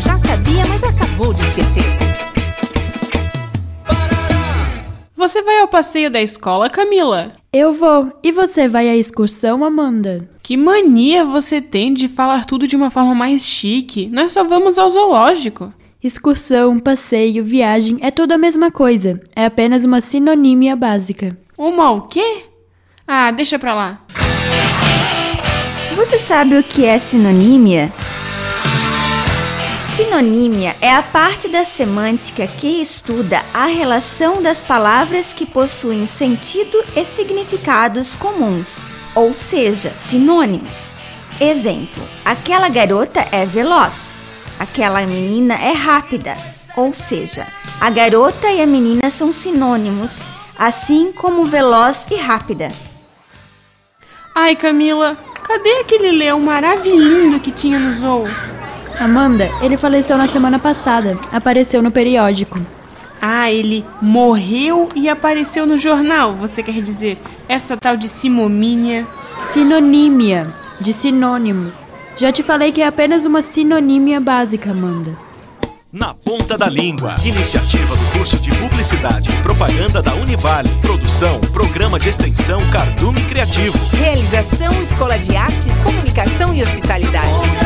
já sabia, mas acabou de esquecer. Você vai ao passeio da escola, Camila? Eu vou. E você vai à excursão, Amanda? Que mania você tem de falar tudo de uma forma mais chique. Nós só vamos ao zoológico. Excursão, passeio, viagem é tudo a mesma coisa. É apenas uma sinonímia básica. Uma o quê? Ah, deixa pra lá. Você sabe o que é sinonímia? Sinonímia é a parte da semântica que estuda a relação das palavras que possuem sentido e significados comuns, ou seja, sinônimos. Exemplo: aquela garota é veloz, aquela menina é rápida, ou seja, a garota e a menina são sinônimos, assim como veloz e rápida. Ai, Camila, cadê aquele leão maravilhoso que tinha no zoo? Amanda, ele faleceu na semana passada. Apareceu no periódico. Ah, ele morreu e apareceu no jornal, você quer dizer? Essa tal de simomínia. Sinonímia, de sinônimos. Já te falei que é apenas uma sinonímia básica, Amanda. Na Ponta da Língua. Iniciativa do curso de Publicidade e Propaganda da Univale. Produção, Programa de Extensão Cardume Criativo. Realização Escola de Artes, Comunicação e Hospitalidade.